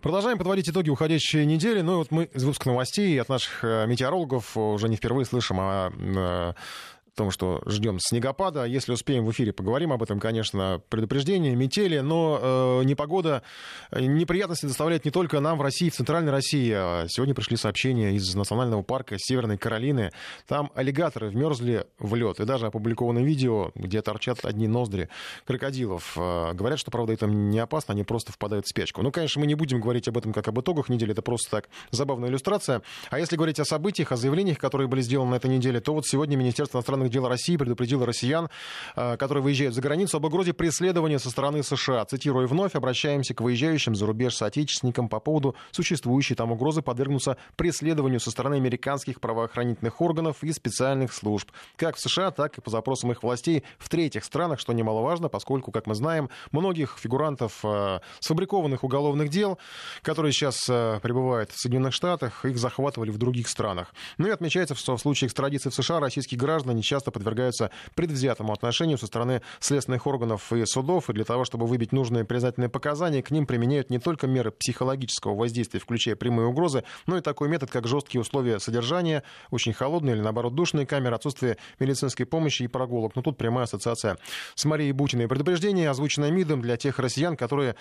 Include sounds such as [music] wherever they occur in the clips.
Продолжаем подводить итоги уходящей недели. Ну и вот мы из выпуска новостей от наших э, метеорологов уже не впервые слышим о э, том, что ждем снегопада. Если успеем в эфире, поговорим об этом, конечно, предупреждение, метели, но э, непогода э, неприятности доставляет не только нам в России, в Центральной России. А сегодня пришли сообщения из Национального парка Северной Каролины. Там аллигаторы вмерзли в лед. И даже опубликовано видео, где торчат одни ноздри крокодилов. Э, говорят, что, правда, это не опасно, они просто впадают в спячку. Ну, конечно, мы не будем говорить об этом как об итогах недели, это просто так забавная иллюстрация. А если говорить о событиях, о заявлениях, которые были сделаны на этой неделе, то вот сегодня Министерство иностранных иностранных дел России предупредило россиян, э, которые выезжают за границу, об угрозе преследования со стороны США. Цитирую вновь, обращаемся к выезжающим за рубеж соотечественникам по поводу существующей там угрозы подвергнуться преследованию со стороны американских правоохранительных органов и специальных служб, как в США, так и по запросам их властей в третьих странах, что немаловажно, поскольку, как мы знаем, многих фигурантов э, сфабрикованных уголовных дел, которые сейчас э, пребывают в Соединенных Штатах, их захватывали в других странах. Ну и отмечается, что в случае экстрадиции в США российские граждане часто подвергаются предвзятому отношению со стороны следственных органов и судов, и для того, чтобы выбить нужные признательные показания, к ним применяют не только меры психологического воздействия, включая прямые угрозы, но и такой метод, как жесткие условия содержания, очень холодные или, наоборот, душные камеры, отсутствие медицинской помощи и прогулок. Но тут прямая ассоциация с Марией Бутиной. Предупреждение, озвученное МИДом для тех россиян, которые,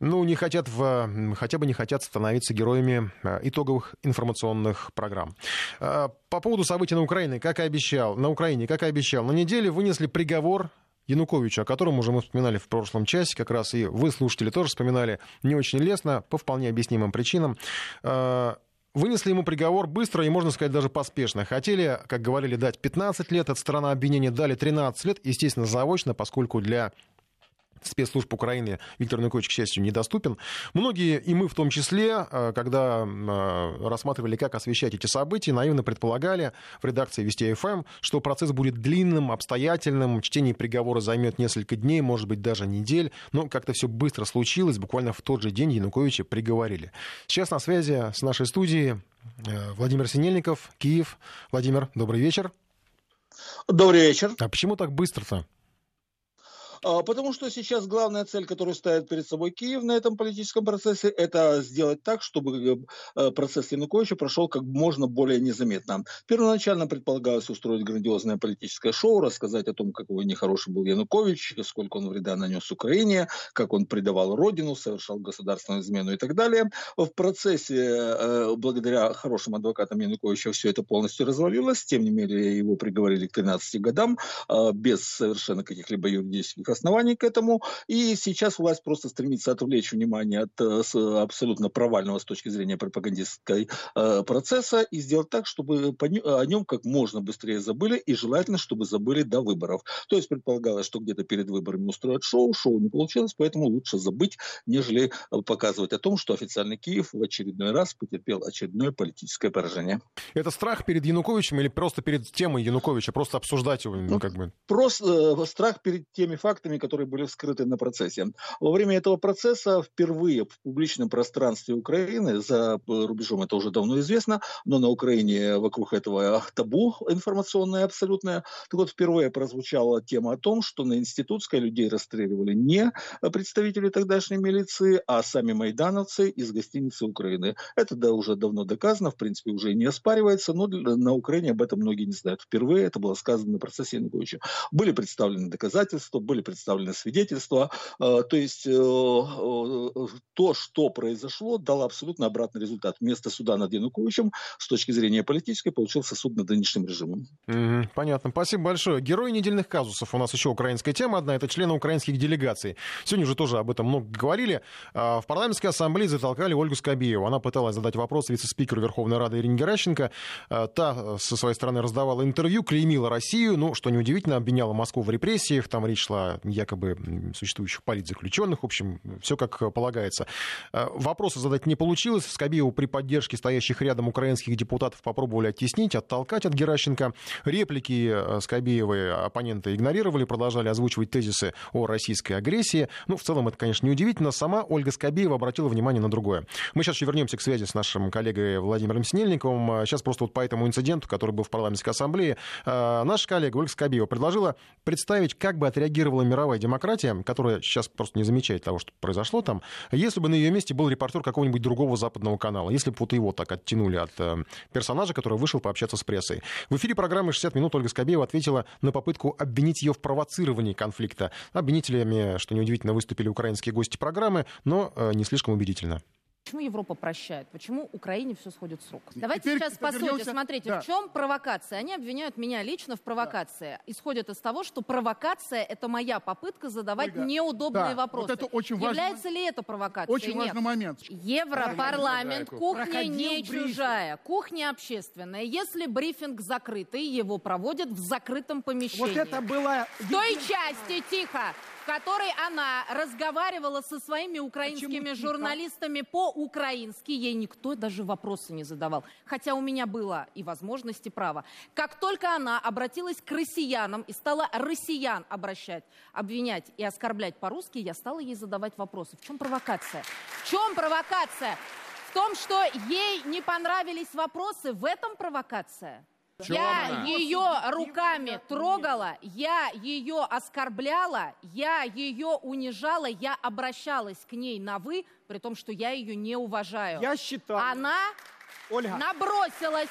ну, не хотят в, хотя бы не хотят становиться героями э, итоговых информационных программ. Э, по поводу событий на Украине, как и обещал, на Украине, как и обещал, на неделе вынесли приговор Януковичу, о котором уже мы вспоминали в прошлом часе, как раз и вы, слушатели, тоже вспоминали не очень лестно, по вполне объяснимым причинам. Э, вынесли ему приговор быстро и, можно сказать, даже поспешно. Хотели, как говорили, дать 15 лет, от сторона обвинения дали 13 лет, естественно, заочно, поскольку для спецслужб Украины Виктор Янукович, к счастью, недоступен. Многие, и мы в том числе, э, когда э, рассматривали, как освещать эти события, наивно предполагали в редакции Вести ФМ, что процесс будет длинным, обстоятельным, чтение приговора займет несколько дней, может быть, даже недель, но как-то все быстро случилось, буквально в тот же день Януковича приговорили. Сейчас на связи с нашей студией э, Владимир Синельников, Киев. Владимир, добрый вечер. Добрый вечер. А почему так быстро-то? А, потому что сейчас главная цель, которую ставит перед собой Киев на этом политическом процессе, это сделать так, чтобы э, э, процесс Януковича прошел как можно более незаметно. Первоначально предполагалось устроить грандиозное политическое шоу, рассказать о том, какой нехороший был Янукович, сколько он вреда нанес Украине, как он предавал родину, совершал государственную измену и так далее. В процессе, э, благодаря хорошим адвокатам Януковича, все это полностью развалилось. Тем не менее, его приговорили к 13 годам без совершенно каких-либо юридических оснований к этому. И сейчас власть просто стремится отвлечь внимание от э, абсолютно провального с точки зрения пропагандистской э, процесса и сделать так, чтобы о нем как можно быстрее забыли и желательно, чтобы забыли до выборов. То есть предполагалось, что где-то перед выборами устроят шоу, шоу не получилось, поэтому лучше забыть, нежели э, показывать о том, что официальный Киев в очередной раз потерпел очередное политическое поражение. Это страх перед Януковичем или просто перед темой Януковича, просто обсуждать его? Ну, как бы? Просто страх перед теми фактами, фактами, которые были вскрыты на процессе. Во время этого процесса впервые в публичном пространстве Украины, за рубежом это уже давно известно, но на Украине вокруг этого табу информационное абсолютное, так вот впервые прозвучала тема о том, что на Институтской людей расстреливали не представители тогдашней милиции, а сами майдановцы из гостиницы Украины. Это да, уже давно доказано, в принципе, уже не оспаривается, но на Украине об этом многие не знают. Впервые это было сказано на процессе Януковича. Были представлены доказательства, были представлены свидетельства. Э, то есть э, э, то, что произошло, дало абсолютно обратный результат. Вместо суда над Януковичем с точки зрения политической получился суд над нынешним режимом. понятно. Спасибо большое. Герой недельных казусов. У нас еще украинская тема одна. Это члены украинских делегаций. Сегодня уже тоже об этом много говорили. А, в парламентской ассамблее затолкали Ольгу Скобееву. Она пыталась задать вопрос вице-спикеру Верховной Рады Ирине Геращенко. А, та со своей стороны раздавала интервью, клеймила Россию. Ну, что неудивительно, обвиняла Москву в репрессиях. Там речь шла якобы существующих политзаключенных. В общем, все как полагается. Э, вопросы задать не получилось. Скобееву при поддержке стоящих рядом украинских депутатов попробовали оттеснить, оттолкать от Геращенко. Реплики э, Скобеевой оппоненты игнорировали, продолжали озвучивать тезисы о российской агрессии. Ну, в целом, это, конечно, неудивительно. Сама Ольга Скобеева обратила внимание на другое. Мы сейчас еще вернемся к связи с нашим коллегой Владимиром Снельниковым. Сейчас просто вот по этому инциденту, который был в парламентской ассамблее, э, наша коллега Ольга Скобеева предложила представить, как бы отреагировала мировая демократия, которая сейчас просто не замечает того, что произошло там, если бы на ее месте был репортер какого-нибудь другого западного канала, если бы вот его так оттянули от э, персонажа, который вышел пообщаться с прессой. В эфире программы «60 минут» Ольга Скобеева ответила на попытку обвинить ее в провоцировании конфликта. Обвинителями, что неудивительно, выступили украинские гости программы, но э, не слишком убедительно. Почему Европа прощает? Почему Украине все сходит с рук? Давайте Теперь сейчас по сути. Смотрите, да. в чем провокация? Они обвиняют меня лично в провокации. Да. Исходят из того, что провокация – это моя попытка задавать Ольга, неудобные да, вопросы. Вот это очень Является важный, ли это провокацией? Очень Нет. важный момент. Европарламент, кухня Проходил не брифинг. чужая, кухня общественная. Если брифинг закрытый, его проводят в закрытом помещении. Вот это было... В той части, тихо, которой она разговаривала со своими украинскими журналистами по-украински. Ей никто даже вопросы не задавал. Хотя у меня было и возможности права. Как только она обратилась к россиянам и стала россиян обращать, обвинять и оскорблять по-русски, я стала ей задавать вопросы. В чем провокация? В чем провокация? В том, что ей не понравились вопросы, в этом провокация. Я ее руками трогала, я ее оскорбляла, я ее унижала, я обращалась к ней на «вы», при том, что я ее не уважаю. Я считаю... Она Ольга. набросилась.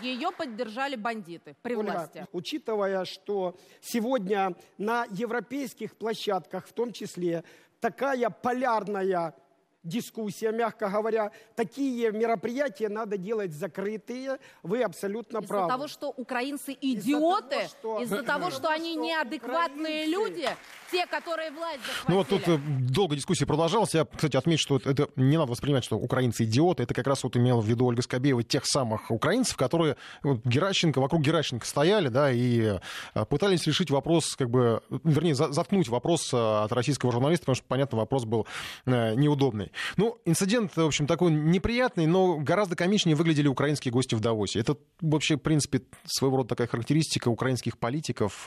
Ее поддержали бандиты при Ольга, власти. Учитывая, что сегодня на европейских площадках, в том числе, такая полярная дискуссия, мягко говоря. Такие мероприятия надо делать закрытые. Вы абсолютно из-за правы. [laughs] Из-за того, что украинцы идиоты, из-за того, что, из-за того, что они неадекватные украинцы... люди, те, которые власть захватили. Ну вот тут э, долго дискуссия продолжалась. Я, кстати, отмечу, что это не надо воспринимать, что украинцы идиоты. Это как раз вот имела в виду Ольга Скобеева тех самых украинцев, которые вот, Геращенко, вокруг Геращенко стояли, да, и э, пытались решить вопрос, как бы, вернее, заткнуть вопрос э, от российского журналиста, потому что, понятно, вопрос был неудобный. Ну, инцидент, в общем, такой неприятный, но гораздо комичнее выглядели украинские гости в Давосе. Это вообще, в принципе, своего рода такая характеристика украинских политиков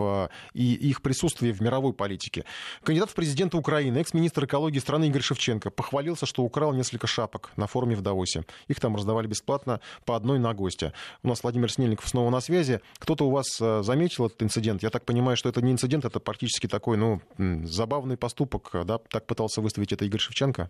и их присутствия в мировой политике. Кандидат в президенты Украины, экс-министр экологии страны Игорь Шевченко похвалился, что украл несколько шапок на форуме в Давосе. Их там раздавали бесплатно по одной на гостя. У нас Владимир Снельников снова на связи. Кто-то у вас э, заметил этот инцидент? Я так понимаю, что это не инцидент, это практически такой, ну, забавный поступок, да? Так пытался выставить это Игорь Шевченко?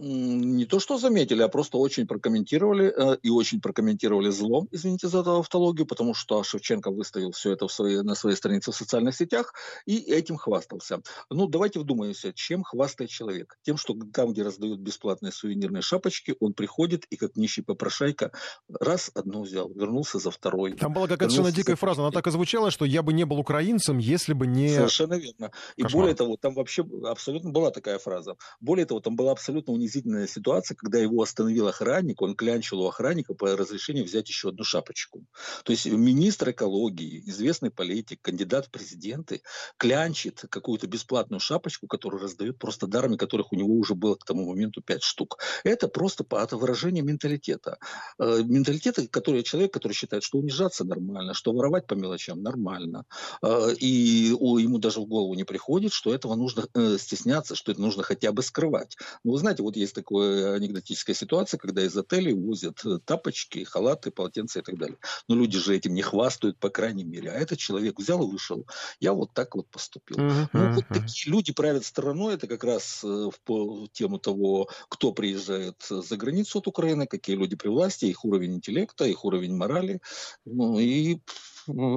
Не то что заметили, а просто очень прокомментировали э, и очень прокомментировали злом, извините за эту автологию, потому что Шевченко выставил все это в своей, на своей странице в социальных сетях и этим хвастался. Ну, давайте вдумаемся, чем хвастает человек? Тем, что там, где раздают бесплатные сувенирные шапочки, он приходит и как нищий попрошайка раз одну взял, вернулся за второй. Там была какая-то совершенно дикая за... фраза, она так и звучала, что я бы не был украинцем, если бы не... Совершенно верно. И Кошмар. более того, там вообще абсолютно была такая фраза. Более того, там была абсолютно унизительная унизительная ситуация, когда его остановил охранник, он клянчил у охранника по разрешению взять еще одну шапочку. То есть министр экологии, известный политик, кандидат в президенты, клянчит какую-то бесплатную шапочку, которую раздают просто дарами, которых у него уже было к тому моменту пять штук. Это просто это выражение менталитета. Э, менталитета, который человек, который считает, что унижаться нормально, что воровать по мелочам нормально. Э, и ему даже в голову не приходит, что этого нужно э, стесняться, что это нужно хотя бы скрывать. Ну, вы знаете, вот есть такая анекдотическая ситуация, когда из отелей возят э, тапочки, халаты, полотенца и так далее. Но люди же этим не хвастают, по крайней мере. А этот человек взял и вышел. Я вот так вот поступил. Uh-huh, ну, вот такие люди правят страной. Это как раз э, в тему того, кто приезжает за границу от Украины, какие люди при власти, их уровень интеллекта, их уровень морали. Ну, и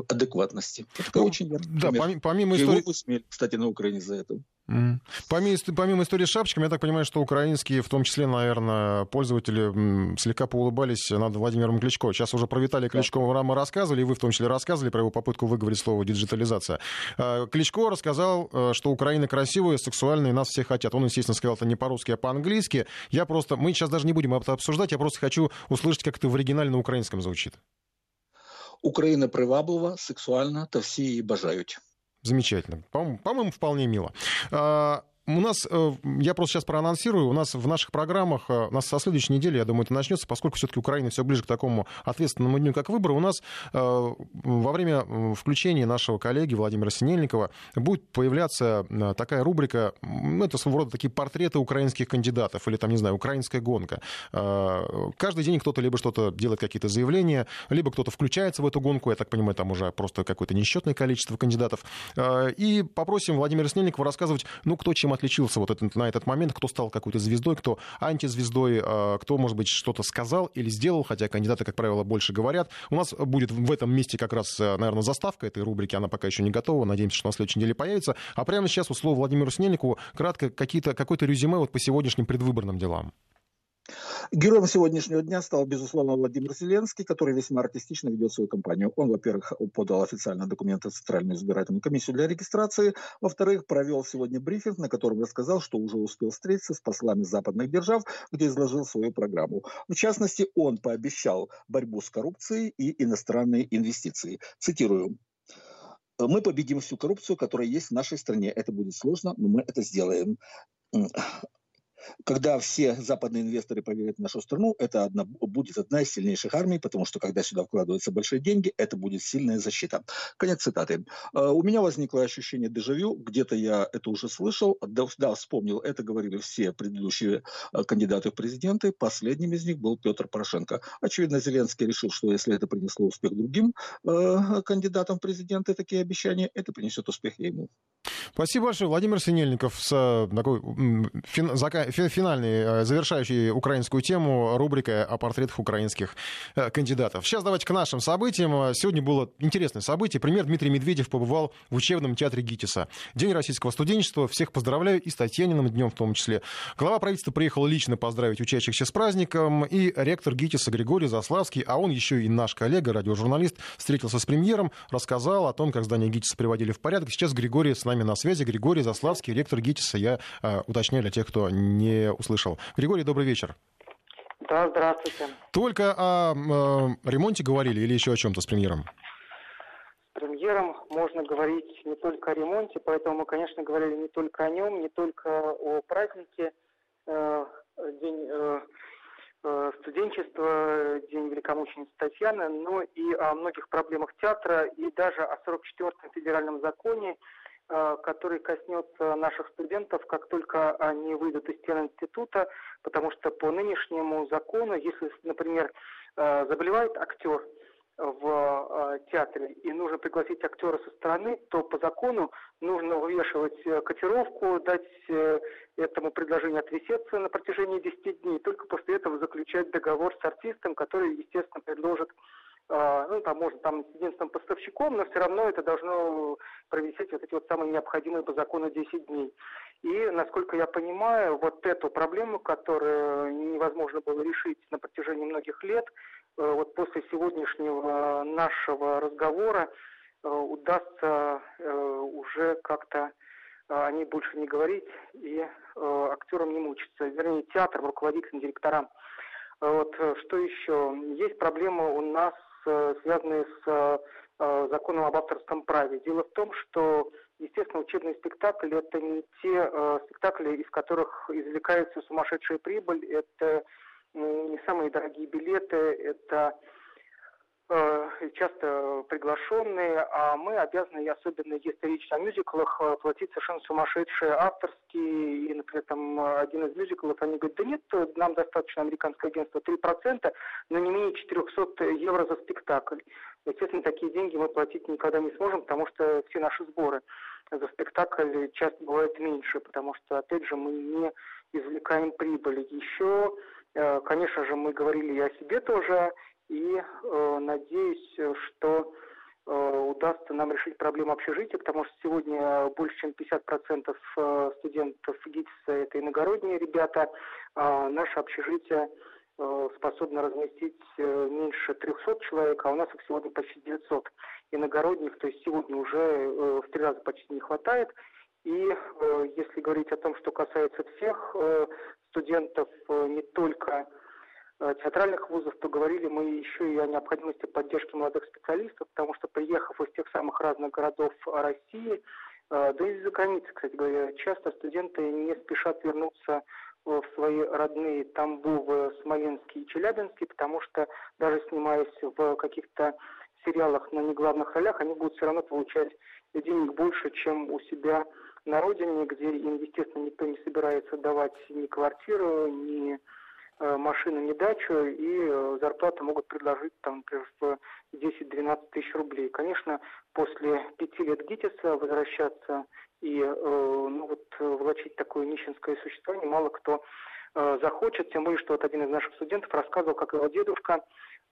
адекватности. Это ну, очень яркий Да, помимо, помимо истории... Его кстати, на Украине за это. Mm. Помимо, помимо истории с шапочками, я так понимаю, что украинские, в том числе, наверное, пользователи слегка поулыбались над Владимиром Кличко. Сейчас уже про Виталия Кличко мы рассказывали, и вы в том числе рассказывали про его попытку выговорить слово «диджитализация». А, Кличко рассказал, э, что Украина красивая, сексуальная, и нас все хотят. Он, естественно, сказал это не по-русски, а по-английски. Я просто... Мы сейчас даже не будем это обсуждать, я просто хочу услышать, как это в оригинале на украинском звучит. Украина приваблива, сексуальна, та всі її бажають. Замечательно. По-моему, вполне мило. у нас, э, я просто сейчас проанонсирую, у нас в наших программах, э, у нас со следующей недели, я думаю, это начнется, поскольку все-таки Украина все ближе к такому ответственному дню, как выборы, у нас во время включения нашего коллеги Владимира Синельникова будет появляться такая рубрика, это своего рода такие портреты украинских кандидатов, или там, не знаю, украинская гонка. Каждый день кто-то либо что-то делает, какие-то заявления, либо кто-то включается в эту гонку, я так понимаю, там уже просто какое-то несчетное количество кандидатов. И попросим Владимира Снельникова рассказывать, ну, кто чем отличился вот этот, на этот момент, кто стал какой-то звездой, кто антизвездой, а, кто, может быть, что-то сказал или сделал, хотя кандидаты, как правило, больше говорят. У нас будет в этом месте как раз, э, наверное, заставка этой рубрики, она пока еще не готова, надеемся, что на следующей неделе появится. А прямо сейчас, у слова Владимиру Снельникову, кратко какие-то, какое-то резюме вот по сегодняшним предвыборным делам. Героем сегодняшнего дня стал, безусловно, Владимир Зеленский, который весьма артистично ведет свою кампанию. Он, во-первых, подал официально документы в Центральную избирательную комиссию для регистрации, во-вторых, провел сегодня брифинг, на котором рассказал, что уже успел встретиться с послами западных держав, где изложил свою программу. В частности, он пообещал борьбу с коррупцией и иностранные инвестиции. Цитирую. Мы победим всю коррупцию, которая есть в нашей стране. Это будет сложно, но мы это сделаем когда все западные инвесторы поверят в нашу страну, это одна, будет одна из сильнейших армий, потому что когда сюда вкладываются большие деньги, это будет сильная защита. Конец цитаты. А, у меня возникло ощущение дежавю, где-то я это уже слышал, да, вспомнил, это говорили все предыдущие а, кандидаты в президенты, последним из них был Петр Порошенко. Очевидно, Зеленский решил, что если это принесло успех другим э, кандидатам в президенты, такие обещания, это принесет успех ему. Спасибо большое. Владимир Синельников с такой фин, финальной, э, завершающей украинскую тему рубрикой о портретах украинских э, кандидатов. Сейчас давайте к нашим событиям. Сегодня было интересное событие. Премьер Дмитрий Медведев побывал в учебном театре ГИТИСа. День российского студенчества. Всех поздравляю и с Татьяниным днем в том числе. Глава правительства приехал лично поздравить учащихся с праздником. И ректор ГИТИСа Григорий Заславский, а он еще и наш коллега, радиожурналист, встретился с премьером, рассказал о том, как здание ГИТИСа приводили в порядок. Сейчас Григорий с нами на связи. Григорий Заславский, ректор ГИТИСа. Я э, уточняю для тех, кто не услышал. Григорий, добрый вечер. Да, здравствуйте. Только о э, ремонте говорили или еще о чем-то с премьером? С премьером можно говорить не только о ремонте, поэтому мы, конечно, говорили не только о нем, не только о празднике, э, день э, э студенчества, День великомученицы Татьяны, но и о многих проблемах театра, и даже о 44-м федеральном законе, который коснется наших студентов, как только они выйдут из стен института, потому что по нынешнему закону, если, например, э, заболевает актер в э, театре и нужно пригласить актера со стороны, то по закону нужно вывешивать котировку, дать этому предложению отвисеться на протяжении 10 дней, только после этого заключать договор с артистом, который, естественно, предложит ну, там, может, там, единственным поставщиком, но все равно это должно провисеть вот эти вот самые необходимые по закону 10 дней. И, насколько я понимаю, вот эту проблему, которую невозможно было решить на протяжении многих лет, э, вот после сегодняшнего нашего разговора э, удастся э, уже как-то о ней больше не говорить и актерам не мучиться. Вернее, театрам, руководителям, директорам. Вот что еще? Есть проблема у нас связанные с э, э, законом об авторском праве. Дело в том, что, естественно, учебный спектакль – это не те спектакли, из которых извлекается сумасшедшая прибыль, это не самые дорогие билеты, это Э, часто приглашенные, а мы обязаны, особенно если речь о мюзиклах, э, платить совершенно сумасшедшие авторские, и, например, там один из мюзиклов, они говорят, да нет, нам достаточно американское агентство 3%, но не менее 400 евро за спектакль. Естественно, такие деньги мы платить никогда не сможем, потому что все наши сборы за спектакль часто бывают меньше, потому что, опять же, мы не извлекаем прибыли. Еще, э, конечно же, мы говорили и о себе тоже, и э, надеюсь, что э, удастся нам решить проблему общежития, потому что сегодня больше чем 50% э, студентов ГИТИСа это иногородние ребята, а наше общежитие э, способно разместить э, меньше 300 человек, а у нас их сегодня почти 900 иногородних, то есть сегодня уже э, в три раза почти не хватает. И э, если говорить о том, что касается всех э, студентов, э, не только Э, театральных вузов, то говорили мы еще и о необходимости поддержки молодых специалистов, потому что приехав из тех самых разных городов России, Да и из-за границы, кстати говоря, часто студенты не спешат вернуться в свои родные Тамбов, Смоленский и Челябинский, потому что даже снимаясь в каких-то сериалах на неглавных ролях, они будут все равно получать денег больше, чем у себя на родине, где им, естественно, никто не собирается давать ни квартиру, ни э, машину, ни дачу, и э, зарплаты могут предложить, там, например, в 10-12 тысяч рублей. Конечно, после пяти лет ГИТИСа возвращаться и э, ну, вот, влачить такое нищенское существование мало кто захочет, тем более, что вот один из наших студентов рассказывал, как его дедушка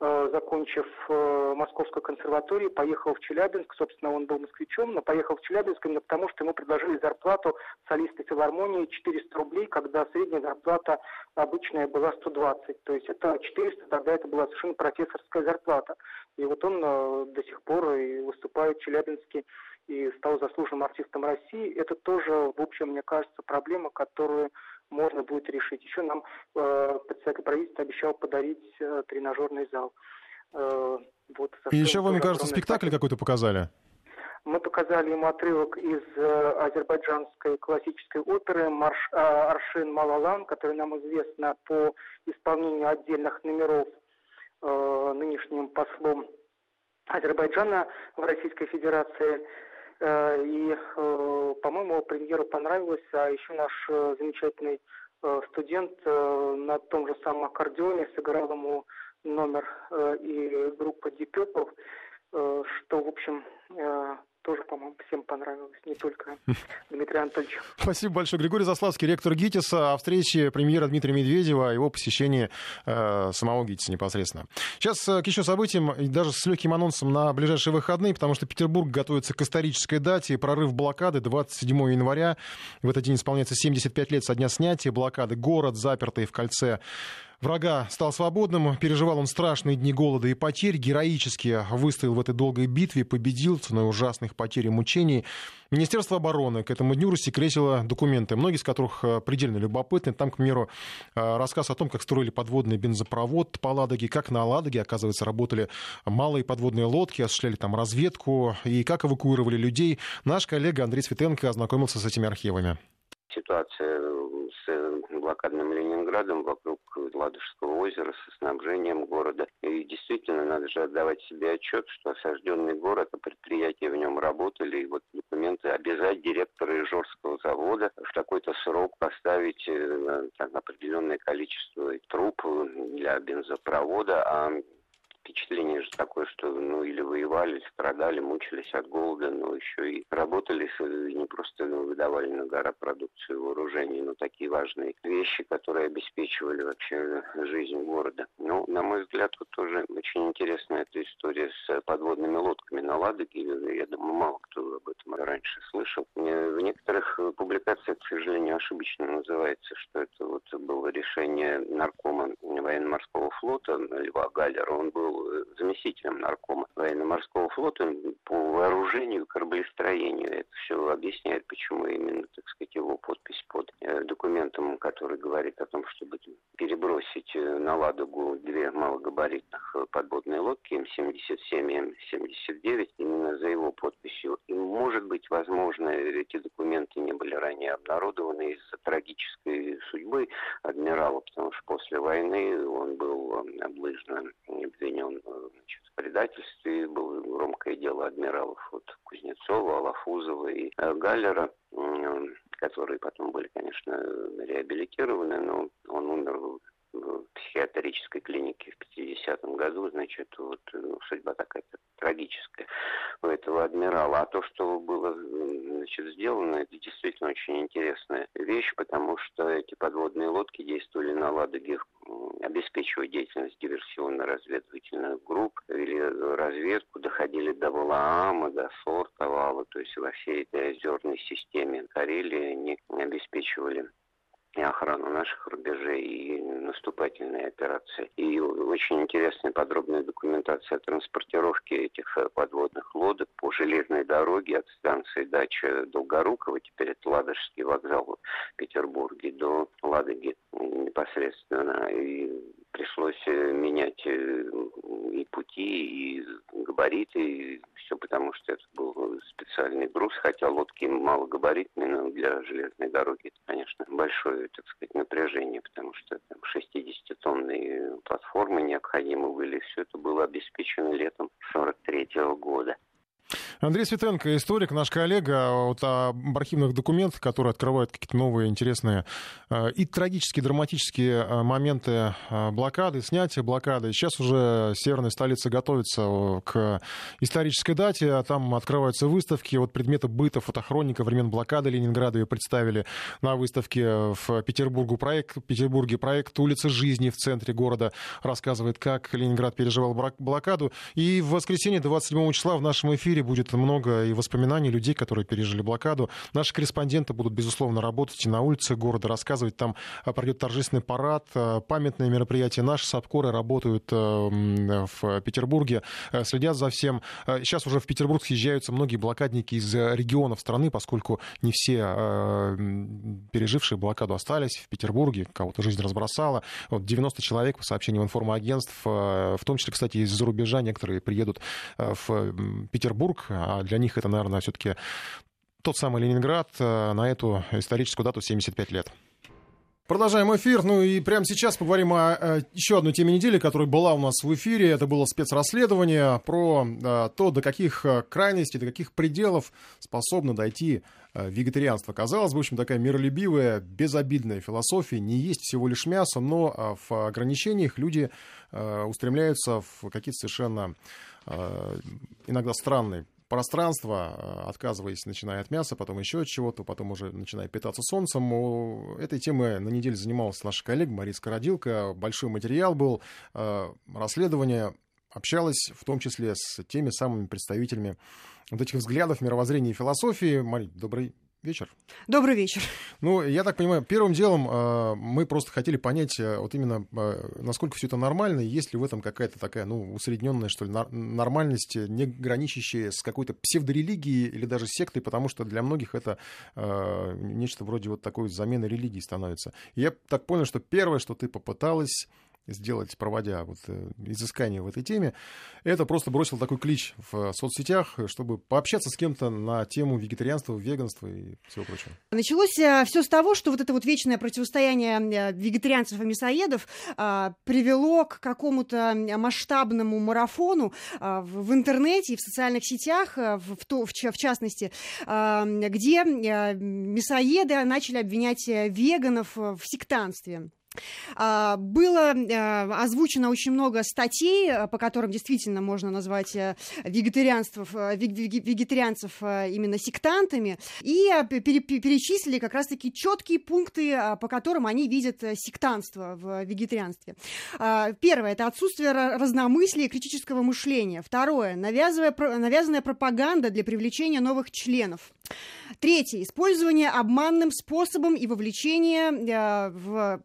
закончив э, Московскую консерваторию, поехал в Челябинск. Собственно, он был москвичом, но поехал в Челябинск именно потому, что ему предложили зарплату солиста филармонии 400 рублей, когда средняя зарплата обычная была 120. То есть это 400, тогда это была совершенно профессорская зарплата. И вот он э, до сих пор и выступает в Челябинске и стал заслуженным артистом России. Это тоже, в общем, мне кажется, проблема, которую можно будет решить. Еще нам э, председатель правительства обещал подарить э, тренажерный зал. Э, вот, И еще вы, мне кажется, спектакль какой-то показали. Мы показали ему отрывок из э, азербайджанской классической оперы Марш, э, «Аршин Малалан», которая нам известна по исполнению отдельных номеров э, нынешним послом Азербайджана в Российской Федерации. Э, и, э, по-моему, премьеру понравилось, а еще наш э, замечательный студент на том же самом аккордеоне сыграл ему номер и группа Deep Purple, что, в общем, тоже, по-моему, всем понравилось, не только [laughs] Дмитрию Анатольевичу. Спасибо большое. Григорий Заславский, ректор ГИТИСа, о встрече премьера Дмитрия Медведева, о его посещении э, самого ГИТИСа непосредственно. Сейчас э, к еще событиям, даже с легким анонсом на ближайшие выходные, потому что Петербург готовится к исторической дате, прорыв блокады 27 января. В этот день исполняется 75 лет со дня снятия блокады. Город, запертый в кольце Врага стал свободным, переживал он страшные дни голода и потерь, героически выстоял в этой долгой битве, победил ценой ужасных потерь и мучений. Министерство обороны к этому дню рассекретило документы, многие из которых э, предельно любопытны. Там, к примеру, э, рассказ о том, как строили подводный бензопровод по Ладоге, как на Ладоге, оказывается, работали малые подводные лодки, осуществляли там разведку и как эвакуировали людей. Наш коллега Андрей Светенко ознакомился с этими архивами. Ситуация с блокадным Ленинградом вокруг Ладожского озера, со снабжением города. И действительно, надо же отдавать себе отчет, что осажденный город, а предприятия в нем работали, и вот документы обязать директора Ижорского завода в такой-то срок поставить э, там, определенное количество труб для бензопровода, а впечатление же такое, что ну или воевали, страдали, мучились от голода, но еще и работали, и не просто ну, выдавали на гора продукцию вооружений, но такие важные вещи, которые обеспечивали вообще жизнь города. Ну, на мой взгляд, вот тоже очень интересная эта история с подводными лодками на Ладоге. Я думаю, мало кто об этом раньше слышал. В некоторых публикациях, к сожалению, ошибочно называется, что это вот было решение наркома военно-морского флота Льва Галлера. Он был был заместителем наркома военно-морского флота по вооружению кораблестроению. Это все объясняет, почему именно, так сказать, его подпись под э, документом, который говорит о том, чтобы перебросить э, на Ладогу две малогабаритных подводные лодки М-77 и М-79 именно за его подписью. И, может быть, возможно, эти документы не были ранее обнародованы из-за трагической судьбы адмирала, потому что после войны он был э, облыжно обвинен э, значит, в предательстве. Было громкое дело адмиралов вот, Кузнецова, Алафузова и э, Галлера, которые потом были, конечно, реабилитированы, но он умер психиатрической клинике в 50-м году, значит, вот ну, судьба такая трагическая у этого адмирала. А то, что было значит, сделано, это действительно очень интересная вещь, потому что эти подводные лодки действовали на Ладоге, обеспечивая деятельность диверсионно-разведывательных групп, вели разведку, доходили до Валаама, до Сортовала, то есть во всей этой озерной системе Карелии они обеспечивали и охрану наших рубежей, и наступательные операции. И очень интересная подробная документация транспортировки этих э, подводных лодок по железной дороге от станции дача Долгорукова, теперь это Ладожский вокзал в Петербурге, до Ладоги непосредственно. И пришлось менять и пути, и габариты, и потому, что это был специальный груз, хотя лодки малогабаритные, но для железной дороги это, конечно, большое, так сказать, напряжение, потому что там 60-тонные платформы необходимы были, все это было обеспечено летом 43 -го года. Андрей Светенко, историк, наш коллега, вот об архивных документах, которые открывают какие-то новые интересные э, и трагические, драматические э, моменты э, блокады, снятия блокады. Сейчас уже северная столица готовится к исторической дате, а там открываются выставки. Вот предметы быта, фотохроника времен блокады Ленинграда ее представили на выставке в Петербургу. Проект, в Петербурге проект «Улица жизни» в центре города рассказывает, как Ленинград переживал блокаду. И в воскресенье 27 числа в нашем эфире будет много и воспоминаний людей, которые пережили блокаду. Наши корреспонденты будут, безусловно, работать и на улице города, рассказывать. Там а, пройдет торжественный парад, а, памятные мероприятия. Наши САПКОРы работают а, в Петербурге, следят за всем. Сейчас уже в Петербург съезжаются многие блокадники из регионов страны, поскольку не все пережившие блокаду остались в Петербурге, кого-то жизнь разбросала. Вот 90 человек, по сообщениям информагентств, в том числе, кстати, из-за рубежа некоторые приедут в Петербург, а для них это, наверное, все-таки тот самый Ленинград э, на эту историческую дату 75 лет. Продолжаем эфир. Ну и прямо сейчас поговорим о, о еще одной теме недели, которая была у нас в эфире. Это было спецрасследование про а, то, до каких э, крайностей, до каких пределов способно дойти а, вегетарианство. Казалось бы, в общем, такая миролюбивая, безобидная философия. Не есть всего лишь мясо, но а, в ограничениях люди а, устремляются в какие-то совершенно иногда странные пространство, э, отказываясь, начиная от мяса, потом еще от чего-то, потом уже начиная питаться солнцем. Этой темой на неделе занималась наша коллега Мария Скородилка. Большой материал был, э, расследование общалась в том числе с теми самыми представителями вот этих взглядов, мировоззрения и философии. Мария, добрый вечер. Добрый вечер. Ну, я так понимаю, первым делом э, мы просто хотели понять, э, вот именно э, насколько все это нормально, и есть ли в этом какая-то такая, ну, усредненная, что ли, нормальность, не граничащая с какой-то псевдорелигией или даже сектой, потому что для многих это нечто вроде вот такой замены религии становится. И я так понял, что первое, что ты попыталась сделать, проводя вот э, изыскание в этой теме, это просто бросил такой клич в соцсетях, чтобы пообщаться с кем-то на тему вегетарианства, веганства и всего прочего. Началось э, все с того, что вот это вот вечное противостояние э, вегетарианцев и мясоедов а, привело к какому-то масштабному марафону а, в интернете и в социальных сетях, в, в, в частности, а, где мясоеды начали обвинять веганов в сектанстве. А, было э, озвучено очень много статей, э, по которым действительно можно назвать э, вегетарианцев, вегетарианцев именно сектантами, и перечислили как раз-таки четкие пункты, по которым они видят сектантство в вегетарианстве. А, первое – это отсутствие разномыслия и критического мышления. Второе – навязанная пропаганда для привлечения новых членов. Третье. Использование обманным способом и вовлечение э, в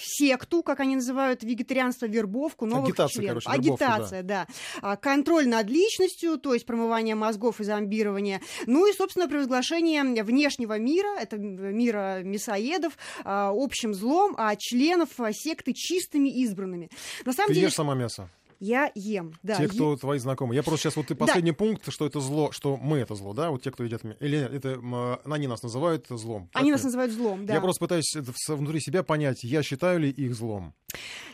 секту, как они называют, вегетарианство, вербовку новых Агитация, членов. Короче, Агитация, да. да. Контроль над личностью, то есть промывание мозгов и зомбирование. Ну и, собственно, провозглашение внешнего мира, это мира мясоедов, а, общим злом, а членов секты чистыми избранными. На самом Ты деле... ешь сама мясо? Я ем, да. Те, кто е... твои знакомые. Я просто сейчас вот ты последний да. пункт, что это зло, что мы это зло, да, вот те, кто едят или это они нас называют злом. Они нас называют злом, да. Я просто пытаюсь внутри себя понять, я считаю ли их злом.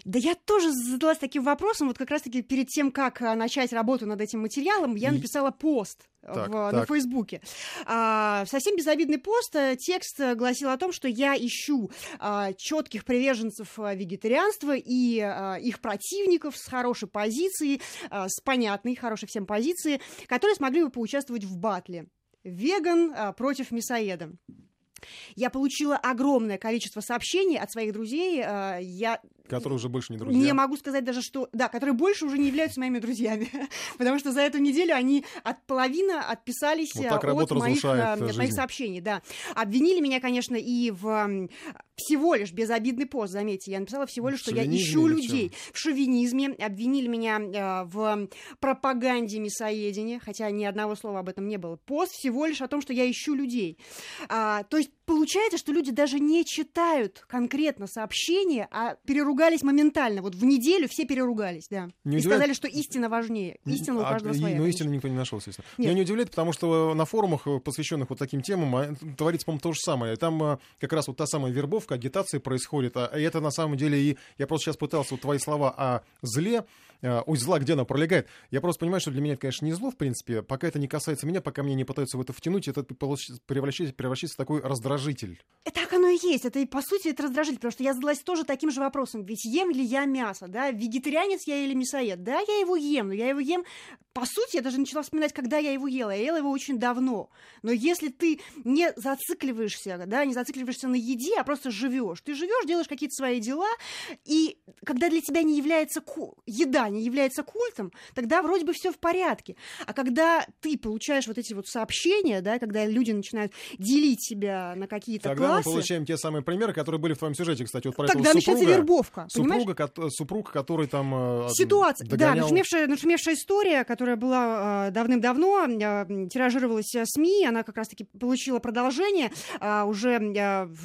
Да я тоже задалась таким вопросом, вот как раз-таки перед тем, как а, начать работу над этим материалом, я написала пост так, в, так. на Фейсбуке. А, совсем безобидный пост. Э, текст гласил о том, что я ищу а, четких приверженцев а, вегетарианства и а, их противников с хорошей позицией, а, с понятной, хорошей всем позицией, которые смогли бы поучаствовать в батле. Веган а, против мясоеда. Я получила огромное количество сообщений от своих друзей. А, я Которые уже больше не друзья. Не могу сказать даже, что... Да, которые больше уже не являются моими друзьями. [laughs] Потому что за эту неделю они от половины отписались вот от моих, э, от моих сообщений. Да. Обвинили меня, конечно, и в всего лишь безобидный пост, заметьте. Я написала всего лишь, что я ищу людей. В шовинизме. Обвинили меня э, в пропаганде мясоедения, хотя ни одного слова об этом не было. Пост всего лишь о том, что я ищу людей. А, то есть получается, что люди даже не читают конкретно сообщения, а переругались моментально. Вот в неделю все переругались, да. Не и удивляет- сказали, что истина важнее. Истина у А, каждого и- своя. Ну, истину никто не нашел, естественно. Нет. Меня не удивляет, потому что на форумах, э, посвященных вот таким темам, а, творится, по-моему, то же самое. Там э, как раз вот та самая вербовка, агитация происходит. А и это на самом деле и... Я просто сейчас пытался вот твои слова о зле, ой, зла, где она пролегает. Я просто понимаю, что для меня это, конечно, не зло, в принципе. Пока это не касается меня, пока мне не пытаются в это втянуть, это превращается, превращается в такой раздражитель. И Так оно и есть. Это и по сути это раздражитель, потому что я задалась тоже таким же вопросом. Ведь ем ли я мясо, да? Вегетарианец я или мясоед? Да, я его ем, но я его ем... По сути, я даже начала вспоминать, когда я его ела. Я ела его очень давно. Но если ты не зацикливаешься, да, не зацикливаешься на еде, а просто живешь, ты живешь, делаешь какие-то свои дела, и когда для тебя не является ку- еда не является культом, тогда вроде бы все в порядке. А когда ты получаешь вот эти вот сообщения, да, когда люди начинают делить себя на какие-то Тогда классы, мы получаем те самые примеры, которые были в твоем сюжете, кстати, вот про тогда начинается супруга. вербовка, понимаешь? Супруга, кот- супруг, который там э, Ситуация, да, нашумевшая, нашумевшая история, которая была э, давным-давно, э, тиражировалась э, СМИ, она как раз-таки получила продолжение э, уже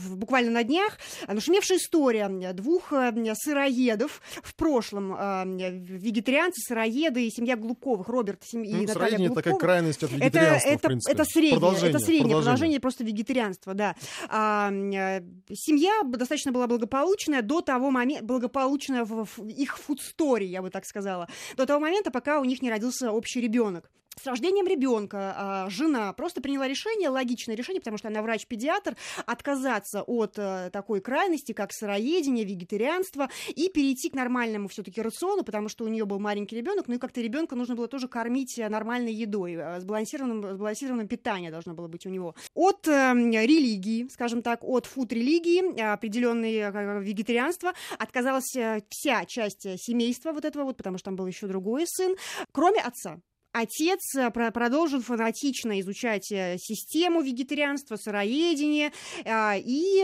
буквально на днях. А, Нашумевшая история двух э, сыроедов в прошлом, вегетарианцы, сыроеды и семья Глубковых, Роберт и Ну, Наталья это такая крайность от Это, вегетарианства, в это, принципе. это среднее, Продолжение, это среднее продолжение. продолжение просто вегетарианства, да. А, э, семья достаточно была благополучная до того момента, благополучная в, в их фудстори, я бы так сказала, до того момента, пока у них не родился общий ребенок. С рождением ребенка а, жена просто приняла решение, логичное решение, потому что она врач-педиатр, отказаться от э, такой крайности, как сыроедение, вегетарианство, и перейти к нормальному все-таки рациону, потому что у нее был маленький ребенок, ну и как-то ребенка нужно было тоже кормить э, нормальной едой, э, сбалансированным, сбалансированным питание должно было быть у него. От э, религии, скажем так, от фуд-религии, определенной э, вегетарианства, отказалась вся часть семейства вот этого вот, потому что там был еще другой сын, кроме отца. Отец э, про- продолжил фанатично изучать э, систему вегетарианства, сыроедение э, и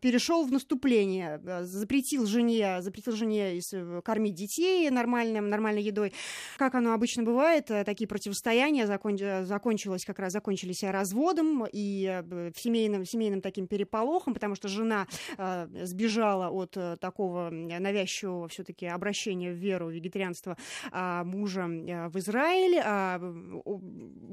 перешел в наступление. Запретил жене, запретил жене кормить детей нормальным, нормальной едой. Как оно обычно бывает, такие противостояния закон- закончилось как раз закончились разводом и семейным, семейным таким переполохом, потому что жена сбежала от такого навязчивого все-таки обращения в веру вегетарианства а, мужа в Израиль. А,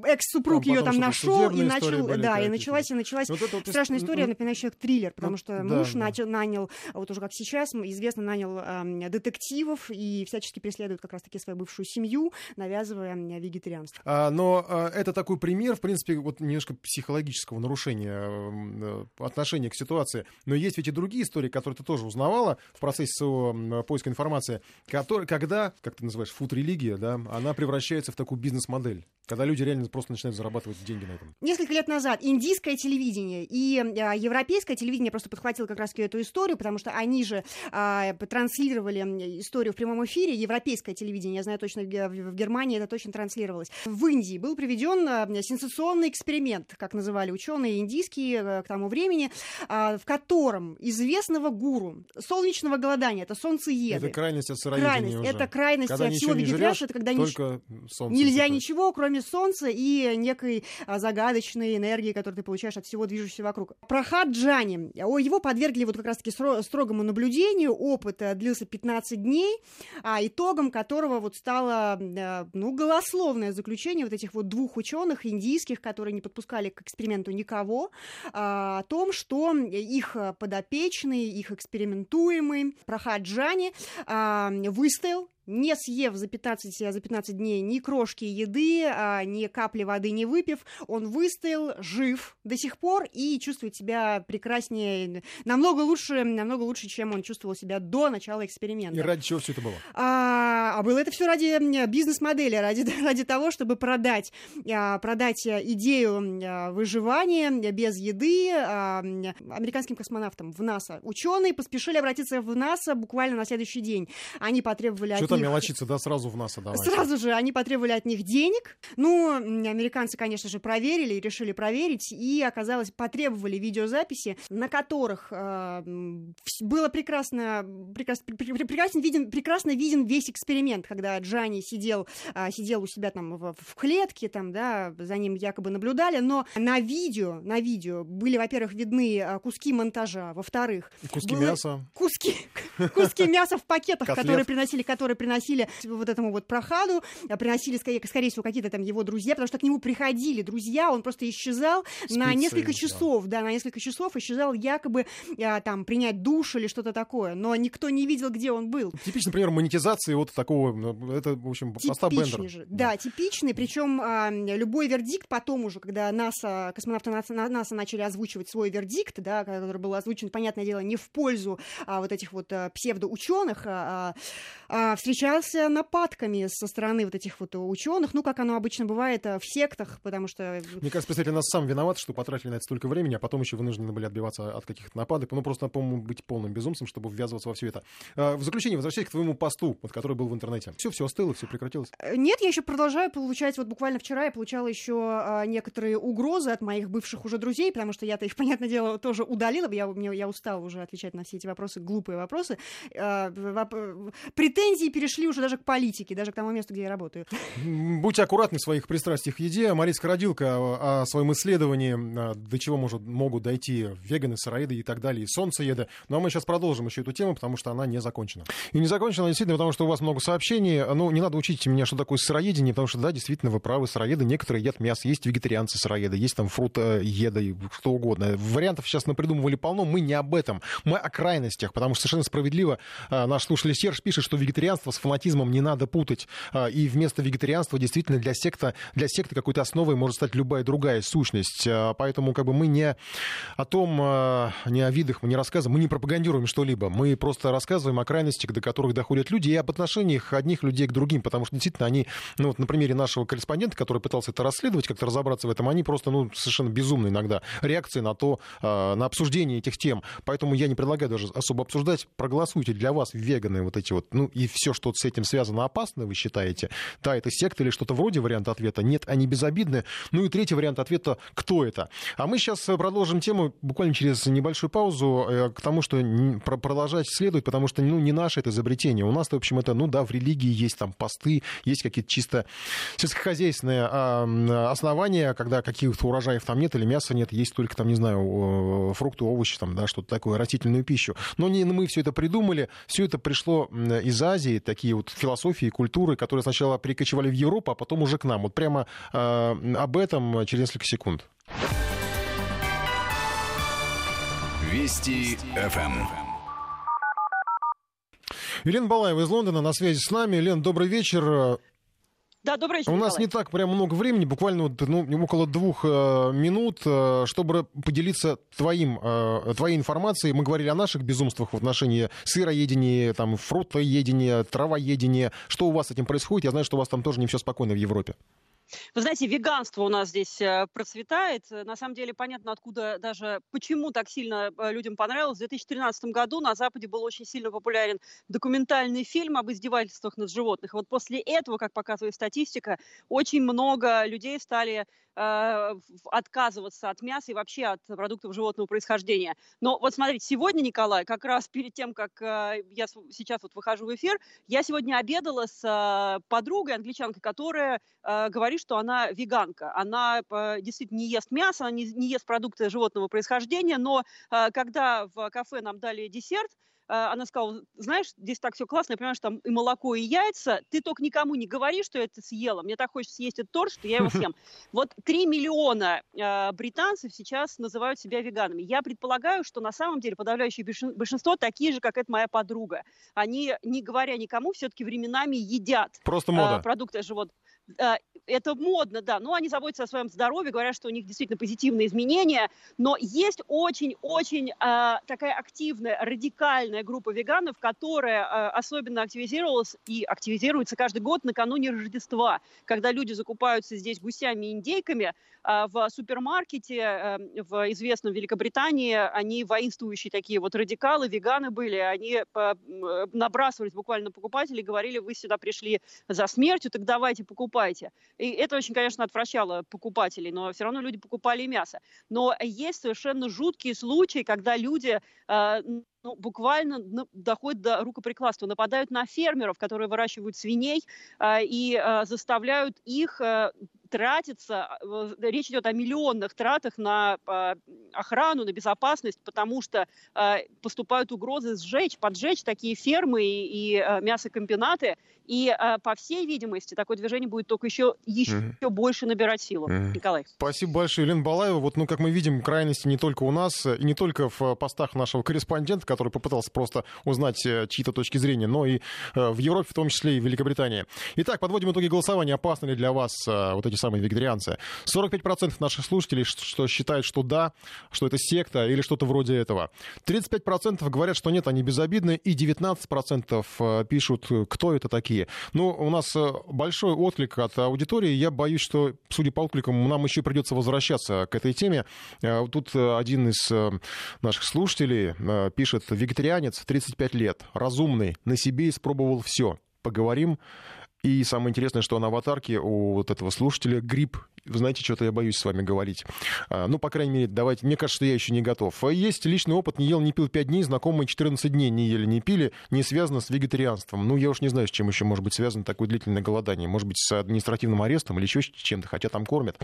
Экс-супруг Там ее потом там нашел, и начал, да, и началась, и началась Вот это вот страшная ис- история, м, напоминающая триллер, потому Ну, что да, муж да. начал, нанял, а вот уже как сейчас, известно, нанял ам, детективов и всячески преследует как раз-таки свою бывшую семью, навязывая м, вегетарианство. А, но а, это такой пример, в принципе, вот немножко психологического нарушения э, отношения к ситуации. Но есть ведь и другие истории, которые ты тоже узнавала в процессе своего поиска информации, которые, когда, как ты называешь, фуд-религия, да, она превращается в такую бизнес-модель, когда люди реально просто начинают зарабатывать деньги на этом. Несколько лет назад индийское телевидение и а, европейское телевидение просто подхватило как раз эту историю, потому что они же а, транслировали историю в прямом эфире. Европейское телевидение, я знаю точно, в Ге- в Германии это точно транслировалось. В Индии был проведен а, сенсационный эксперимент, как называли ученые индийские э, к тому времени, а, в котором известного гуру солнечного голодания, это солнцееды, Это крайность от сыроедения крайность, уже. это крайность Когда всего вегетарианства, это когда только солнце. Нельзя ничего, кроме солнца и некой а, загадочной энергии, которую ты получаешь от всего движущегося вокруг. Прохад Джани. О, его подвергли вот как раз-таки строгому наблюдению. Опыт э, длился 15 дней, а итогом которого вот стало, э, ну, голословное заключение вот этих вот двух ученых индийских, которые не подпускали к эксперименту никого, а, о том, что их подопечный, их экспериментуемый Прохад Джани а, выстоял не съев за 15, за 15 дней ни крошки еды, а, ни капли воды не выпив, он выстоял жив до сих пор и чувствует себя прекраснее, намного лучше, намного лучше, чем он чувствовал себя до начала эксперимента. И ради чего все это было? А, а было это все ради бизнес-модели, ради, [laughs] ради того, чтобы продать, а, продать а, идею а, выживания без еды а, американским космонавтам в НАСА. Ученые поспешили обратиться в НАСА буквально на следующий день. Они потребовали Что них... мелочиться, да, сразу в НАСА давай. Сразу же они потребовали от них денег. Ну, американцы, конечно же, проверили, решили проверить, и оказалось, потребовали видеозаписи, на которых э, было прекрасно, прекрасно, пр- пр- прекрасно, виден, прекрасно виден весь эксперимент. когда Джани сидел, а, сидел у себя там в, в клетке, там, да, за ним якобы наблюдали, но на видео, на видео были, во-первых, видны а, куски монтажа, во-вторых... Куски мяса. Куски, [laughs] куски мяса в пакетах, которые приносили, которые приносили вот этому вот прохаду, приносили, скорее, скорее всего, какие-то там его друзья, потому что к нему приходили друзья, он просто исчезал Спицы, на несколько часов, да. да, на несколько часов исчезал якобы там принять душ или что-то такое, но никто не видел, где он был. Типичный пример монетизации вот такого, ну, это, в общем, поста Бендера. Же. Да, да, типичный, причем а, любой вердикт потом уже, когда НАСА, космонавты НАСА, НАСА начали озвучивать свой вердикт, да, который был озвучен, понятное дело, не в пользу а, вот этих вот а, псевдоученых, а, а, встречался нападками со стороны вот этих вот ученых, ну, как оно обычно бывает а, в сектах, потому что... Мне кажется, представитель нас сам виноват, что потратили на это столько времени, а потом еще вынуждены были отбиваться от каких-то нападок. Ну, просто, по-моему, быть полным безумцем, чтобы ввязываться во все это. А, в заключение, возвращаясь к твоему посту, вот, который был в интернете. Все, все остыло, все прекратилось? Э, нет, я еще продолжаю получать, вот буквально вчера я получала еще а, некоторые угрозы от моих бывших уже друзей, потому что я-то их, [laughs] понятное дело, тоже удалила, я, я устала уже отвечать на все эти вопросы, глупые вопросы. А, воп... Претензии перешли уже даже к политике, даже к тому месту, где я работаю. Будьте аккуратны в своих пристрастиях к еде. Мария Скородилка о своем исследовании, а, до чего может, могут дойти веганы, сыроеды и так далее, и солнцееды. Но мы сейчас продолжим еще эту тему, потому что она не закончена. И не закончена действительно, потому что у вас много сообщений. Ну, не надо учить меня, что такое сыроедение, потому что, да, действительно, вы правы, сыроеды, некоторые едят мясо, есть вегетарианцы сыроеды, есть там фрутоеды, что угодно. Вариантов сейчас напридумывали полно, мы не об этом, мы о крайностях, потому что совершенно справедливо а, наш слушатель Серж пишет, что вегетарианство с фанатизмом не надо путать, а, и вместо вегетарианства действительно для секта, для секты какой-то основой может стать любая другая сущность, а, поэтому как бы мы не о том, не о видах, мы не рассказываем, мы не пропагандируем что-либо, мы просто рассказываем о крайностях, до которых доходят люди, и об отношениях одних людей к другим, потому что действительно они, ну вот на примере нашего корреспондента, который пытался это расследовать, как-то разобраться в этом, они просто, ну, совершенно безумные иногда реакции на то, на обсуждение этих тем. Поэтому я не предлагаю даже особо обсуждать. Проголосуйте для вас веганы вот эти вот, ну и все, что с этим связано, опасно, вы считаете? Да, это секта или что-то вроде варианта ответа? Нет, они безобидны. Ну и третий вариант ответа, кто это? А мы сейчас продолжим тему буквально через небольшую паузу э, к тому, что продолжать следует, потому что, ну, не наше это изобретение. У нас, в общем, это, ну да, в религии есть там посты, есть какие-то чисто сельскохозяйственные а, основания, когда каких-то урожаев там нет или мяса нет, есть только там, не знаю, фрукты, овощи, там, да, что-то такое, растительную пищу. Но не мы все это придумали, все это пришло из Азии, такие вот философии, культуры, которые сначала перекочевали в Европу, а потом уже к нам. Вот прямо э, об этом через несколько секунд. Вести ФМ. Елена Балаева из Лондона на связи с нами. Лен, добрый вечер. Да, добрый вечер, У нас не так прям много времени, буквально ну, около двух э, минут, э, чтобы поделиться твоим, э, твоей информацией. Мы говорили о наших безумствах в отношении сыроедения, там, фруктоедения, травоедения. Что у вас с этим происходит? Я знаю, что у вас там тоже не все спокойно в Европе. Вы знаете, веганство у нас здесь э, процветает. На самом деле понятно, откуда даже, почему так сильно э, людям понравилось. В 2013 году на Западе был очень сильно популярен документальный фильм об издевательствах над животных. Вот после этого, как показывает статистика, очень много людей стали э, отказываться от мяса и вообще от продуктов животного происхождения. Но вот смотрите, сегодня, Николай, как раз перед тем, как э, я сейчас вот выхожу в эфир, я сегодня обедала с э, подругой, англичанкой, которая э, говорит, что она веганка. Она э, действительно не ест мясо, она не, не ест продукты животного происхождения, но э, когда в кафе нам дали десерт, а, она сказала, знаешь, здесь так все классно, я понимаю, что там и молоко, и яйца, ты только никому не говори, что я это съела, мне так хочется съесть этот торт, что я его съем. [laughs] Вот 3 миллиона э, британцев сейчас называют себя веганами. Я предполагаю, что на самом деле подавляющее большинство такие же, как эта моя подруга. Они, не говоря никому, все-таки временами едят Просто мода. Э, продукты животных. Э, это модно, да, но они заботятся о своем здоровье, говорят, что у них действительно позитивные изменения, но есть очень-очень э, такая активная, радикальная группа веганов, которая э, особенно активизировалась и активизируется каждый год накануне Рождества, когда люди закупаются здесь гусями и индейками, э, в супермаркете э, в известном Великобритании. Они воинствующие такие вот радикалы, веганы были, они э, набрасывались буквально на покупателей, говорили, вы сюда пришли за смертью, так давайте покупайте покупайте. И это очень, конечно, отвращало покупателей, но все равно люди покупали мясо. Но есть совершенно жуткие случаи, когда люди э, ну, буквально доходят до рукоприкладства, нападают на фермеров, которые выращивают свиней, э, и э, заставляют их э, тратиться, э, речь идет о миллионных тратах на э, охрану, на безопасность, потому что э, поступают угрозы сжечь, поджечь такие фермы и, и мясокомбинаты, и, э, по всей видимости, такое движение будет только еще, еще mm-hmm. больше набирать силу. Mm-hmm. Николай. Спасибо большое, Елена Балаева. Вот, ну, как мы видим, крайности не только у нас, и не только в постах нашего корреспондента, который попытался просто узнать э, чьи-то точки зрения, но и э, в Европе, в том числе и в Великобритании. Итак, подводим итоги голосования. Опасны ли для вас вот эти самые вегетарианцы? 45% наших слушателей что считают, что да, что это секта или что-то вроде этого. 35% говорят, что нет, они безобидны, и 19% пишут, кто это такие. Ну, у нас э, большой отклик от аудитории. Я боюсь, что, судя по откликам, нам еще придется возвращаться к этой теме. Э, тут э, один из наших слушателей пишет, вегетарианец, 35 лет, разумный, на себе испробовал все. Поговорим. И самое интересное, что на аватарке у вот этого слушателя гриб вы знаете, что-то я боюсь с вами говорить. А, ну, по крайней мере, давайте. Мне кажется, что я еще не готов. А есть личный опыт. Не ел, не пил 5 дней. Знакомые 14 дней не ели, не пили. Не связано с вегетарианством. Ну, я уж не знаю, с чем еще может быть связано такое длительное голодание. Может быть, с административным арестом или еще с чем-то, хотя там кормят.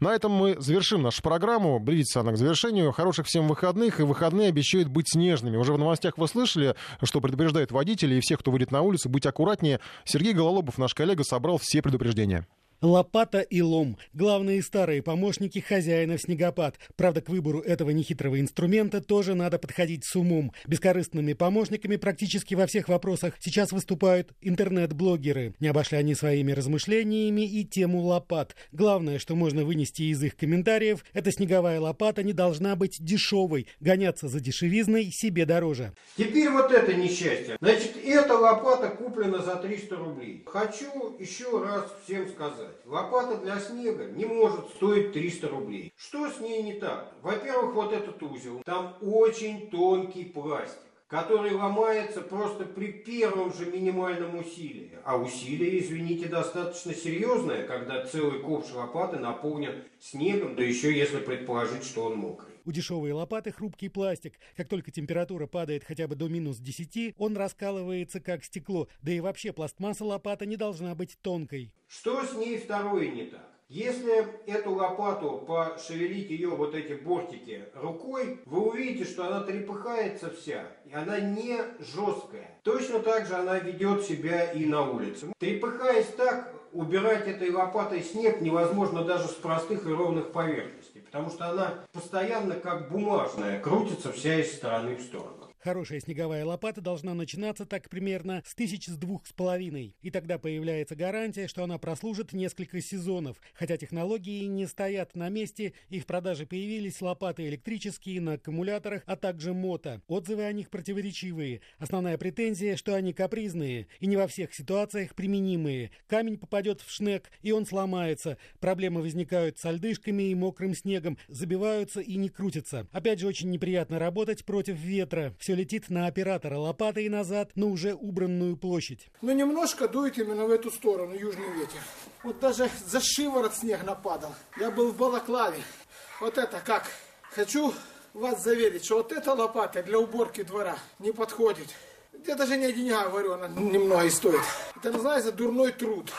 На этом мы завершим нашу программу. Близится она к завершению. Хороших всем выходных. И выходные обещают быть снежными. Уже в новостях вы слышали, что предупреждают водители и всех, кто выйдет на улицу, быть аккуратнее. Сергей Гололобов, наш коллега, собрал все предупреждения. Лопата и лом – главные старые помощники хозяина в снегопад. Правда, к выбору этого нехитрого инструмента тоже надо подходить с умом. Бескорыстными помощниками практически во всех вопросах сейчас выступают интернет-блогеры. Не обошли они своими размышлениями и тему лопат. Главное, что можно вынести из их комментариев, это снеговая лопата не должна быть дешевой. Гоняться за дешевизной себе дороже. Теперь вот это несчастье. Значит, эта лопата куплена за 300 рублей. Хочу еще раз всем сказать сказать. Лопата для снега не может стоить 300 рублей. Что с ней не так? Во-первых, вот этот узел. Там очень тонкий пластик который ломается просто при первом же минимальном усилии. А усилие, извините, достаточно серьезное, когда целый ковш лопаты наполнен снегом, да еще если предположить, что он мокрый. У дешевой лопаты хрупкий пластик. Как только температура падает хотя бы до минус 10, он раскалывается как стекло. Да и вообще пластмасса лопата не должна быть тонкой. Что с ней второе не так? Если эту лопату пошевелить ее вот эти бортики рукой, вы увидите, что она трепыхается вся, и она не жесткая. Точно так же она ведет себя и на улице. Трепыхаясь так, убирать этой лопатой снег невозможно даже с простых и ровных поверхностей, потому что она постоянно как бумажная, крутится вся из стороны в сторону. Хорошая снеговая лопата должна начинаться так примерно с тысяч с двух с половиной. И тогда появляется гарантия, что она прослужит несколько сезонов. Хотя технологии не стоят на месте, и в продаже появились лопаты электрические на аккумуляторах, а также мото. Отзывы о них противоречивые. Основная претензия, что они капризные и не во всех ситуациях применимые. Камень попадет в шнек, и он сломается. Проблемы возникают с альдышками и мокрым снегом, забиваются и не крутятся. Опять же, очень неприятно работать против ветра. Все летит на оператора лопатой назад на уже убранную площадь. Ну, немножко дует именно в эту сторону южный ветер. Вот даже за шиворот снег нападал. Я был в Балаклаве. Вот это как? Хочу вас заверить, что вот эта лопата для уборки двора не подходит. Я даже не о деньгах говорю, она немного и стоит. Это называется дурной труд.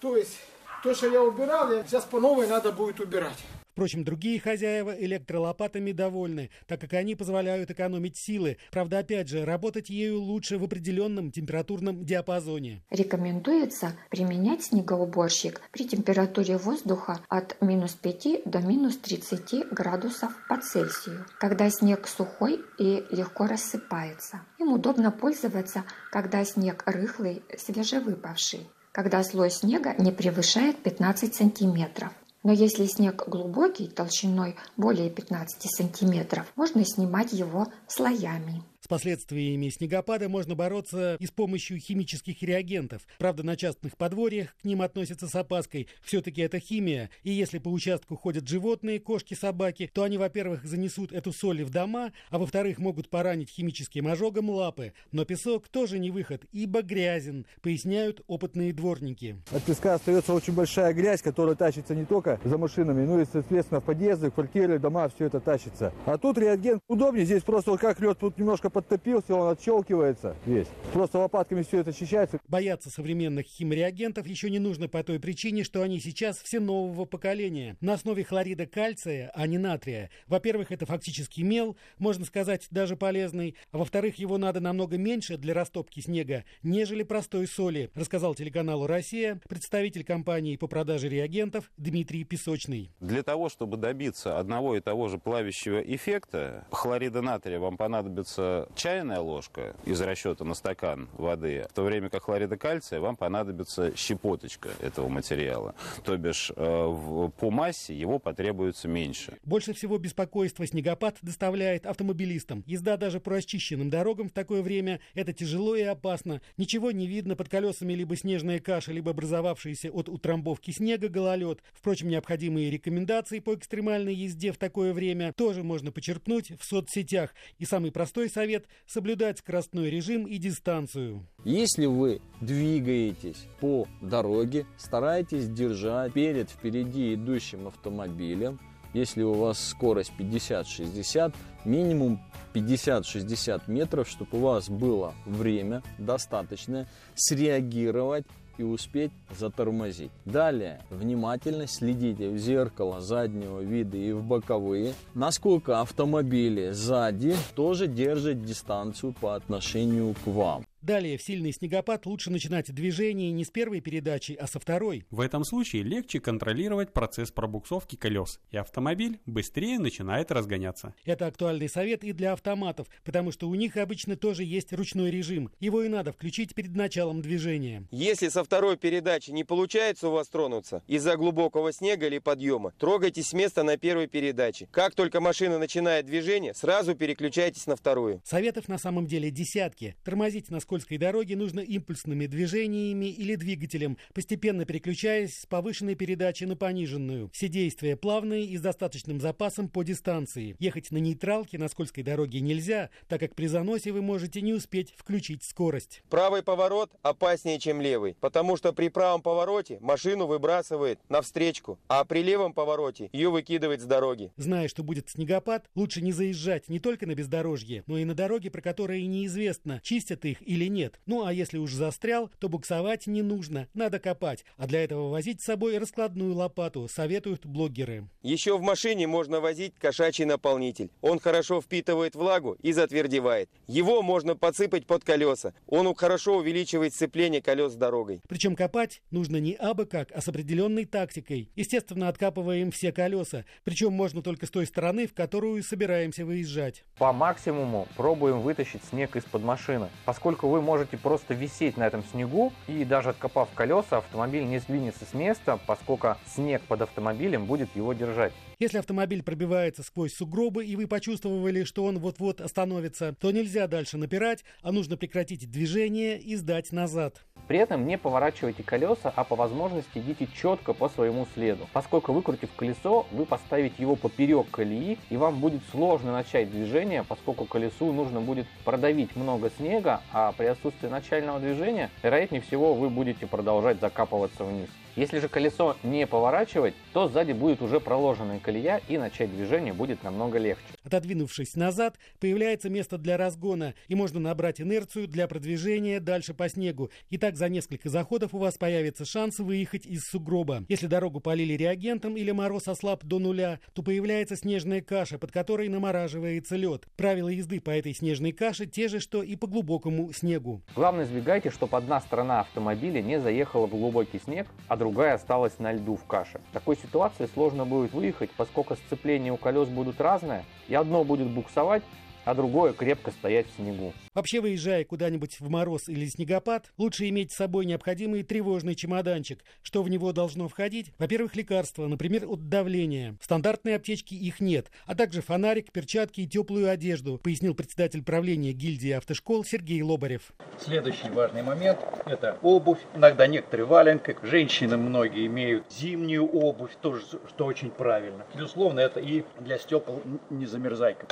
То есть, то, что я убирал, я сейчас по новой надо будет убирать. Впрочем, другие хозяева электролопатами довольны, так как они позволяют экономить силы. Правда, опять же, работать ею лучше в определенном температурном диапазоне. Рекомендуется применять снегоуборщик при температуре воздуха от минус 5 до минус 30 градусов по Цельсию, когда снег сухой и легко рассыпается. Им удобно пользоваться, когда снег рыхлый, свежевыпавший когда слой снега не превышает 15 сантиметров. Но если снег глубокий, толщиной более 15 сантиметров, можно снимать его слоями. С последствиями снегопада можно бороться и с помощью химических реагентов. Правда, на частных подворьях к ним относятся с опаской. Все-таки это химия, и если по участку ходят животные, кошки, собаки, то они, во-первых, занесут эту соль в дома, а во-вторых, могут поранить химическим ожогом лапы. Но песок тоже не выход, ибо грязен, поясняют опытные дворники. От песка остается очень большая грязь, которая тащится не только за машинами, но и, соответственно, в подъезды, квартиры, дома, все это тащится. А тут реагент удобнее, здесь просто как лед тут немножко подтопился, он отщелкивается весь. Просто лопатками все это очищается. Бояться современных химреагентов еще не нужно по той причине, что они сейчас все нового поколения. На основе хлорида кальция, а не натрия. Во-первых, это фактически мел, можно сказать, даже полезный. А во-вторых, его надо намного меньше для растопки снега, нежели простой соли, рассказал телеканалу «Россия» представитель компании по продаже реагентов Дмитрий Песочный. Для того, чтобы добиться одного и того же плавящего эффекта, хлорида натрия вам понадобится чайная ложка из расчета на стакан воды, в то время как хлорида кальция вам понадобится щепоточка этого материала. То бишь э, по массе его потребуется меньше. Больше всего беспокойства снегопад доставляет автомобилистам. Езда даже по расчищенным дорогам в такое время – это тяжело и опасно. Ничего не видно, под колесами либо снежная каша, либо образовавшийся от утрамбовки снега гололед. Впрочем, необходимые рекомендации по экстремальной езде в такое время тоже можно почерпнуть в соцсетях. И самый простой совет – соблюдать скоростной режим и дистанцию. Если вы двигаетесь по дороге, старайтесь держать перед впереди идущим автомобилем. Если у вас скорость 50-60, минимум 50-60 метров, чтобы у вас было время достаточное среагировать и успеть затормозить. Далее, внимательно следите в зеркало заднего вида и в боковые, насколько автомобили сзади тоже держат дистанцию по отношению к вам. Далее, в сильный снегопад лучше начинать движение не с первой передачи, а со второй. В этом случае легче контролировать процесс пробуксовки колес, и автомобиль быстрее начинает разгоняться. Это актуальный совет и для автоматов, потому что у них обычно тоже есть ручной режим. Его и надо включить перед началом движения. Если со второй передачи не получается у вас тронуться из-за глубокого снега или подъема, трогайтесь с места на первой передаче. Как только машина начинает движение, сразу переключайтесь на вторую. Советов на самом деле десятки. Тормозить на скользкой дороге нужно импульсными движениями или двигателем, постепенно переключаясь с повышенной передачи на пониженную. Все действия плавные и с достаточным запасом по дистанции. Ехать на нейтралке на скользкой дороге нельзя, так как при заносе вы можете не успеть включить скорость. Правый поворот опаснее, чем левый, потому что при правом повороте машину выбрасывает на встречку, а при левом повороте ее выкидывает с дороги. Зная, что будет снегопад, лучше не заезжать не только на бездорожье, но и на дороги, про которые неизвестно, чистят их или нет. Ну а если уж застрял, то буксовать не нужно, надо копать. А для этого возить с собой раскладную лопату, советуют блогеры. Еще в машине можно возить кошачий наполнитель. Он хорошо впитывает влагу и затвердевает. Его можно подсыпать под колеса. Он хорошо увеличивает сцепление колес с дорогой. Причем копать нужно не абы как, а с определенной тактикой. Естественно, откапываем все колеса. Причем можно только с той стороны, в которую собираемся выезжать. По максимуму пробуем вытащить снег из-под машины. Поскольку вы можете просто висеть на этом снегу и даже откопав колеса, автомобиль не сдвинется с места, поскольку снег под автомобилем будет его держать. Если автомобиль пробивается сквозь сугробы и вы почувствовали, что он вот-вот остановится, то нельзя дальше напирать, а нужно прекратить движение и сдать назад. При этом не поворачивайте колеса, а по возможности идите четко по своему следу. Поскольку выкрутив колесо, вы поставите его поперек колеи, и вам будет сложно начать движение, поскольку колесу нужно будет продавить много снега, а при отсутствии начального движения, вероятнее всего, вы будете продолжать закапываться вниз. Если же колесо не поворачивать, то сзади будет уже проложенная колея и начать движение будет намного легче. Отодвинувшись назад, появляется место для разгона и можно набрать инерцию для продвижения дальше по снегу. И так за несколько заходов у вас появится шанс выехать из сугроба. Если дорогу полили реагентом или мороз ослаб до нуля, то появляется снежная каша, под которой намораживается лед. Правила езды по этой снежной каше те же, что и по глубокому снегу. Главное избегайте, чтобы одна сторона автомобиля не заехала в глубокий снег, а другая осталась на льду в каше. В такой ситуации сложно будет выехать, поскольку сцепления у колес будут разные, и одно будет буксовать, а другое крепко стоять в снегу. Вообще, выезжая куда-нибудь в мороз или снегопад, лучше иметь с собой необходимый тревожный чемоданчик. Что в него должно входить? Во-первых, лекарства, например, от давления. В стандартной аптечке их нет, а также фонарик, перчатки и теплую одежду, пояснил председатель правления гильдии автошкол Сергей Лобарев. Следующий важный момент – это обувь. Иногда некоторые валенки. Женщины многие имеют зимнюю обувь, тоже, что очень правильно. Безусловно, это и для стекол не замерзайка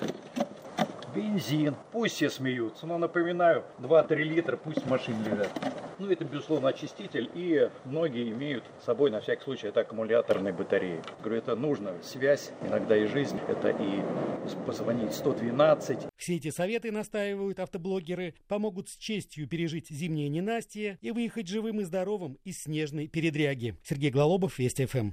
бензин. Пусть все смеются, но напоминаю, 2-3 литра пусть в машине лежат. Ну, это, безусловно, очиститель, и многие имеют с собой, на всякий случай, это аккумуляторные батареи. Говорю, это нужно, связь, иногда и жизнь, это и позвонить 112. Все эти советы, настаивают автоблогеры, помогут с честью пережить зимнее ненастье и выехать живым и здоровым из снежной передряги. Сергей Глалобов, Вести ФМ.